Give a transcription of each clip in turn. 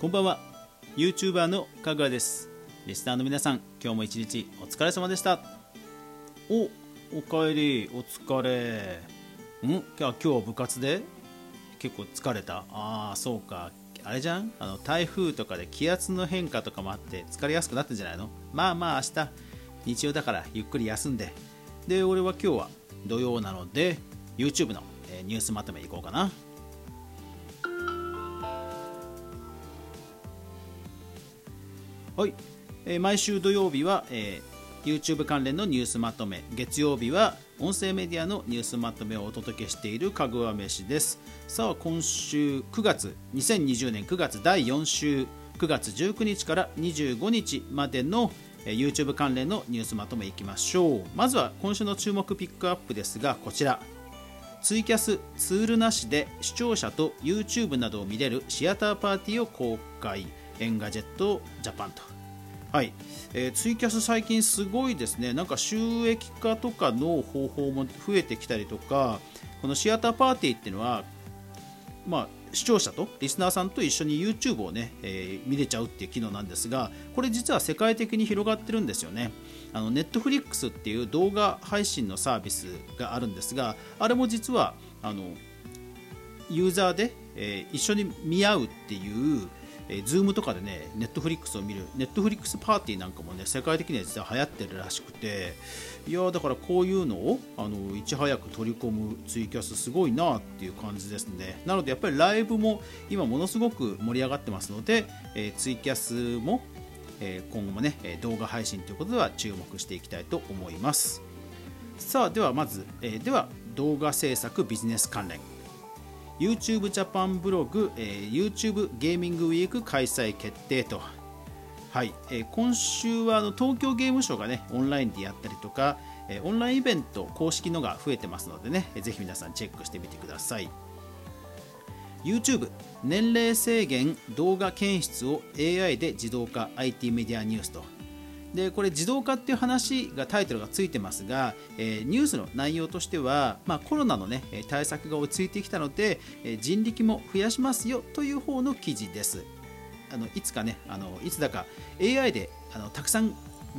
こんばんは。YouTuber のかぐわです。リスナーの皆さん今日も一日お疲れ様でした。おおかえり。お疲れ。ん？今日今日は部活で？結構疲れた？ああそうか。あれじゃん？あの台風とかで気圧の変化とかもあって疲れやすくなってんじゃないの？まあまあ明日日曜だからゆっくり休んで。で俺は今日は土曜なので YouTube のニュースまとめいこうかな。はい、えー、毎週土曜日は、えー、YouTube 関連のニュースまとめ。月曜日は音声メディアのニュースまとめをお届けしているかぐわ飯です。さあ今週9月2020年9月第4週9月19日から25日までの YouTube 関連のニュースまとめいきましょう。まずは今週の注目ピックアップですがこちら。ツイキャスツールなしで視聴者と YouTube などを見れるシアターパーティーを公開。 Engadget Japan と。はい、えー、ツイキャス最近すごいですね、なんか収益化とかの方法も増えてきたりとか、このシアターパーティーっていうのは、まあ、視聴者とリスナーさんと一緒に YouTube をね、えー、見れちゃうっていう機能なんですが、これ実は世界的に広がってるんですよね。あの Netflix っていう動画配信のサービスがあるんですが、あれも実はあのユーザーで、えー、一緒に見合うっていうえー、Zoom とかでね、ネットフリックスを見る、ネットフリックスパーティーなんかもね、世界的には実は流行ってるらしくて、いやだからこういうのをあのいち早く取り込むツイキャス、すごいなっていう感じですね。なのでやっぱりライブも今ものすごく盛り上がってますので、えー、ツイキャスも、えー、今後もね、動画配信ということでは注目していきたいと思います。さあ、ではまず、え、では動画制作ビジネス関連。YouTube ジャパンブログ、えー、YouTube ゲーミングウィーク開催決定と、はいえー、今週はあの東京ゲームショウがねオンラインでやったりとか、えー、オンラインイベント公式のが増えてますのでね、ぜひ皆さんチェックしてみてください。YouTube 年齢制限動画検出を AI で自動化 IT メディアニュースと。でこれ自動化っていう話がタイトルがついてますが、えー、ニュースの内容としては、まあ、コロナの、ね、対策が落ち着いてきたので、えー、人力も増やしますよという方の記事です。あのいつかねあのいつだか AI であのたくさん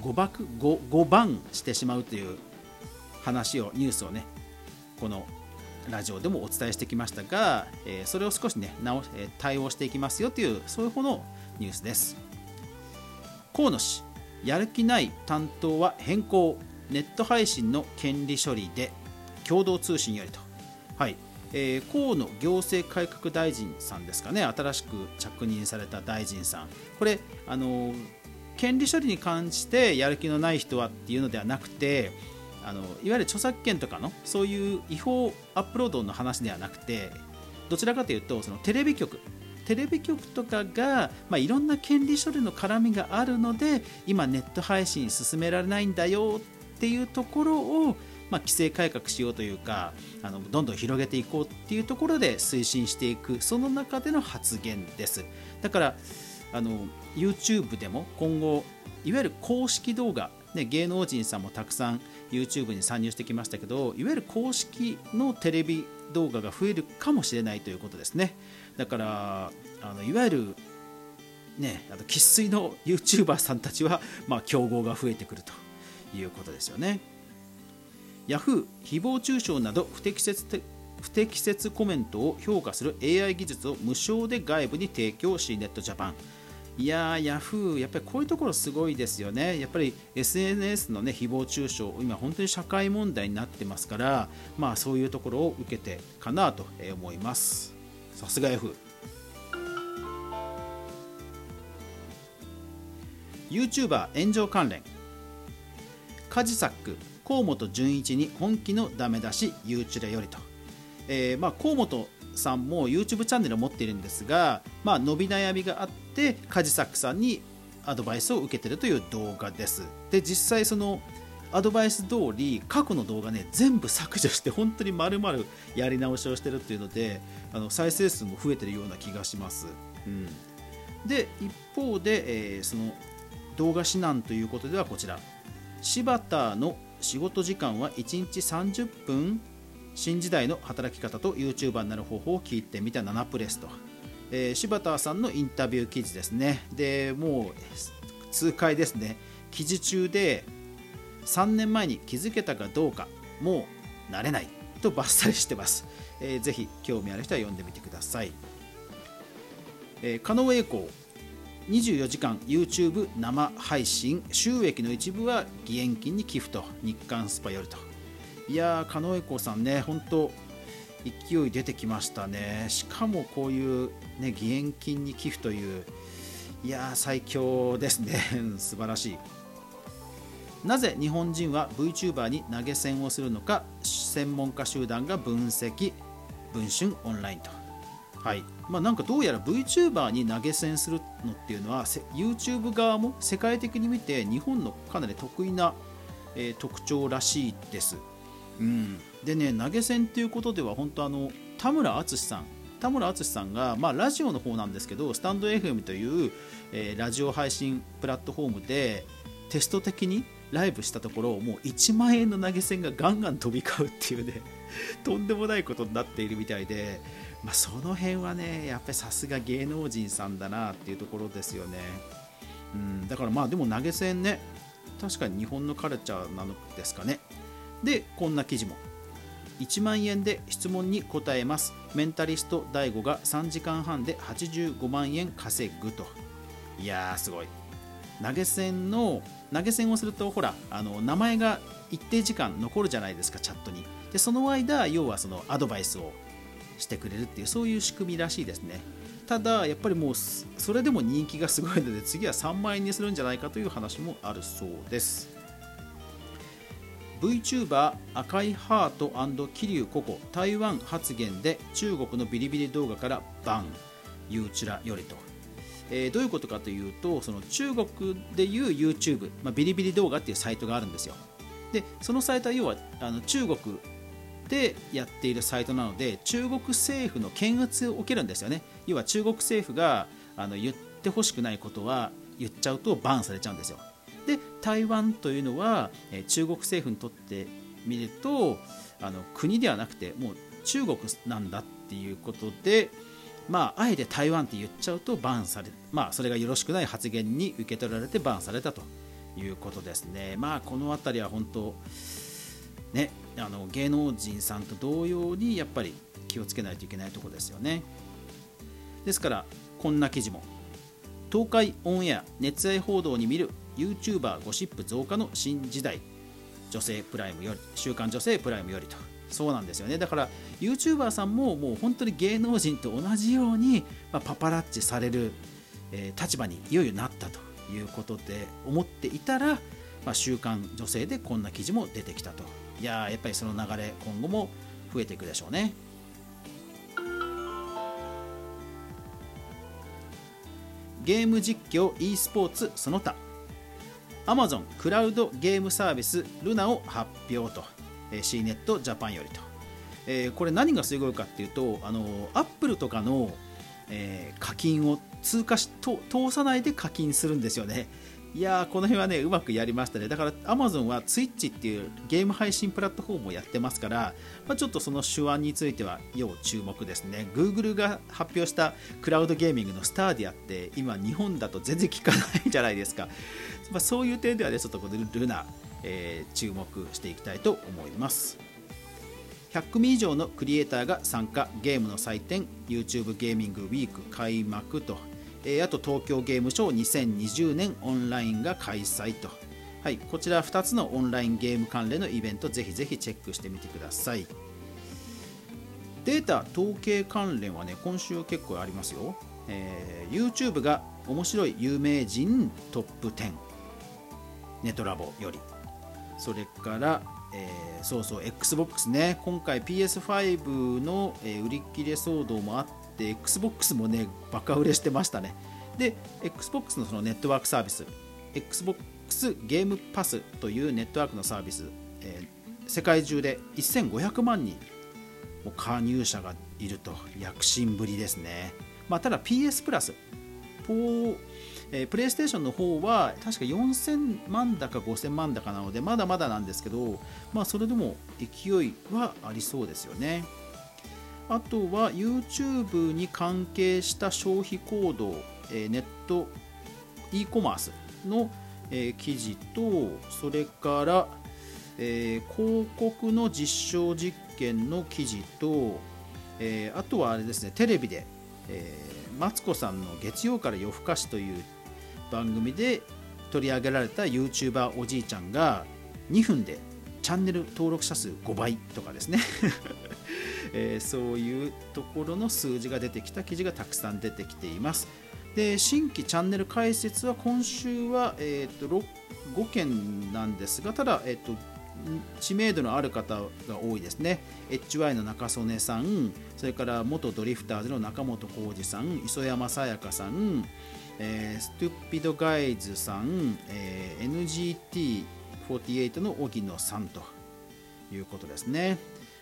誤爆誤誤番してしまうという話をニュースをねこのラジオでもお伝えしてきましたが、えー、それを少しね直、え対応していきますよというそういう方のニュースです。河野氏。やる気ない担当は変更。ネット配信の権利処理で共同通信よりと、はい。えー、河野行政改革大臣さんですかね。新しく着任された大臣さん。これあの権利処理に関してやる気のない人はっていうのではなくてあのいわゆる著作権とかのそういう違法アップロードの話ではなくてどちらかというとそのテレビ局テレビ局とかが、まあ、いろんな権利処理の絡みがあるので今ネット配信進められないんだよっていうところを、まあ、規制改革しようというかあのどんどん広げていこうっていうところで推進していくその中での発言です。だからあの YouTube でも今後いわゆる公式動画ね、芸能人さんもたくさん YouTube に参入してきましたけどいわゆる公式のテレビ動画が増えるかもしれないということですね。だからあのいわゆるねあの生粋の YouTuber さんたちは、まあ、競合が増えてくるということですよね Yahoo 誹謗中傷など不適切不適切コメントを評価する AI 技術を無償で外部に提供しネットジャパンいやー、ヤフー、やっぱりこういうところすごいですよね。やっぱり SNS のね、誹謗中傷、今本当に社会問題になってますから、まあそういうところを受けてかなと思います。さすが F YouTuber 炎上関連。カジサック河本純一に本気のダメ出しゆうちらよりと、えー、まあ、河本さんも YouTube チャンネルを持っているんですが、まあ、伸び悩みがあってカジサックさんにアドバイスを受けているという動画です。で実際そのアドバイス通り過去の動画ね全部削除して本当に丸々やり直しをしてるっていうのであの再生数も増えてるような気がします、うん、で一方で、えー、その動画指南ということではこちら。柴田の仕事時間は1日30分。新時代の働き方と YouTuber になる方法を聞いてみた。7プレスと。えー、柴田さんのインタビュー記事ですね。でもう痛快ですね。記事中で3年前に気づけたかどうかもう慣れないとバッサリしてます、えー、ぜひ興味ある人は読んでみてください、えー、加納栄光24時間 YouTube 生配信。収益の一部は義援金に寄付と。日刊スパよりと。いやー加納栄光さんね本当勢い出てきましたね。しかもこういうね義援金に寄付という。いやー最強ですね。素晴らしい。なぜ日本人は VTuber に投げ銭をするのか専門家集団が分析文春オンラインと。はい。まあ、なんかどうやら VTuber に投げ銭するのっていうのは YouTube 側も世界的に見て日本のかなり得意な、えー、特徴らしいです、うん、でね投げ銭っていうことでは本当あの田村淳さん。田村淳さんが、まあ、ラジオの方なんですけどスタンド FM という、えー、ラジオ配信プラットフォームでテスト的にライブしたところもう1万円の投げ銭がガンガン飛び交うっていうね とんでもないことになっているみたいで、まあ、その辺はねやっぱりさすが芸能人さんだなっていうところですよね、うん、だからまあでも投げ銭ね確かに日本のカルチャーなのですかね。でこんな記事も。1万円で質問に答えます。メンタリスト DAIGO が3時間半で85万円稼ぐと。いやーすごい。投げ銭の投げ銭をするとほらあの名前が一定時間残るじゃないですかチャットに。でその間要はそのアドバイスをしてくれるっていうそういう仕組みらしいですね。ただやっぱりもうそれでも人気がすごいので次は3万円にするんじゃないかという話もあるそうです。VTuber 赤いハート桐生ココ台湾発言で中国のビリビリ動画からバン。ユーチュラよりと。えー、どういうことかというとその中国でいう YouTube、まあ、ビリビリ動画っていうサイトがあるんですよ。でそのサイトは要はあの中国でやっているサイトなので中国政府の検閲を受けるんですよね。要は中国政府があの言ってほしくないことは言っちゃうとバンされちゃうんですよ。で台湾というのは、えー、中国政府にとってみるとあの国ではなくてもう中国なんだっていうことで、まあ、あえて台湾って言っちゃうとバンされ、まあ、それがよろしくない発言に受け取られてバンされたということですね。まあ、この辺りは本当、ね、あの芸能人さんと同様にやっぱり気をつけないといけないところですよね。ですから、こんな記事も。東海オンエア熱愛報道に見る YouTuber ゴシップ増加の新時代女性プライムより週刊女性プライムよりとそうなんですよね。だから YouTuber さんももう本当に芸能人と同じように、まあ、パパラッチされる、えー、立場にいよいよなったということで思っていたら、まあ、週刊女性でこんな記事も出てきたと。いややっぱりその流れ今後も増えていくでしょうね。ゲーム実況 e スポーツその他。Amazon クラウドゲームサービスルナを発表と。C ネットジャパンよりと、えー、これ何がすごいかっていうとあのアップルとかの、えー、課金を通過しと通さないで課金するんですよね。いやーこの辺はねうまくやりましたね。だから Amazon は Twitch っていうゲーム配信プラットフォームをやってますから、まあ、ちょっとその手腕については要注目ですね。Google が発表したクラウドゲーミングのスターディアって今日本だと全然効かないじゃないですか、まあ、そういう点ではねちょっとこのルナえー、注目していきたいと思います。100組以上のクリエイターが参加ゲームの祭典 YouTube ゲーミングウィーク開幕と、えー、あと東京ゲームショウ2020年オンラインが開催と、はい、こちら2つのオンラインゲーム関連のイベントぜひぜひチェックしてみてください。データ統計関連はね今週結構ありますよ、えー、YouTube が面白い有名人トップ10ネトラボより。それから、えー、そうそう XBOX ね。今回 PS5 の、えー、売り切れ騒動もあって XBOX もねバカ売れしてましたね。で XBOX のそのネットワークサービス。XBOX ゲームパスというネットワークのサービス、えー、世界中で1500万人。も加入者がいると。躍進ぶりですね、まあ、ただ PS プラス。えー、プレイステーションの方は確か4000万だか5000万だかなのでまだまだなんですけど、まあ、それでも勢いはありそうですよね。あとは YouTube に関係した消費行動、えー、ネット e コマースの、えー、記事とそれから、えー、広告の実証実験の記事と、えー、あとはあれですねテレビで、えー、マツコさんの月曜から夜更かしという番組で取り上げられた YouTuber おじいちゃんが2分でチャンネル登録者数5倍とかですね。えー、そういうところの数字が出てきた記事がたくさん出てきています。で新規チャンネル開設は今週は、えーと、5件なんですがただ、えーと、知名度のある方が多いですね。HY の中曽根さんそれから元ドリフターズの中本浩二さん磯山さやかさん、えー、ストゥッピドガイズさん、えー、NGT48 の荻野さんということですね。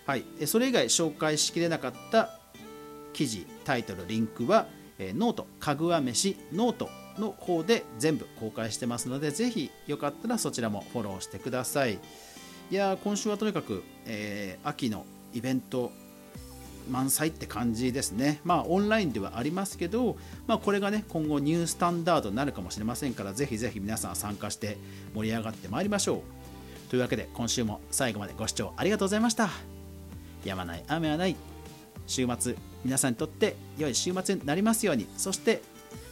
はい、それ以外紹介しきれなかった記事、タイトル、リンクは、えー、 note、かぐわ飯ノートの方で全部公開してますので、ぜひよかったらそちらもフォローしてください。いや今週はとにかく、えー、秋のイベント満載って感じですね。まあオンラインではありますけど、まあ、これがね今後ニュースタンダードになるかもしれませんからぜひぜひ皆さん参加して盛り上がってまいりましょう。というわけで今週も最後までご視聴ありがとうございました。やまない雨はない週末皆さんにとって良い週末になりますようにそして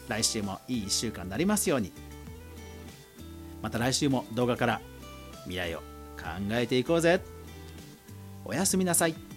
来週もいい1週間になりますようにまた来週も動画から未来を考えていこうぜおやすみなさい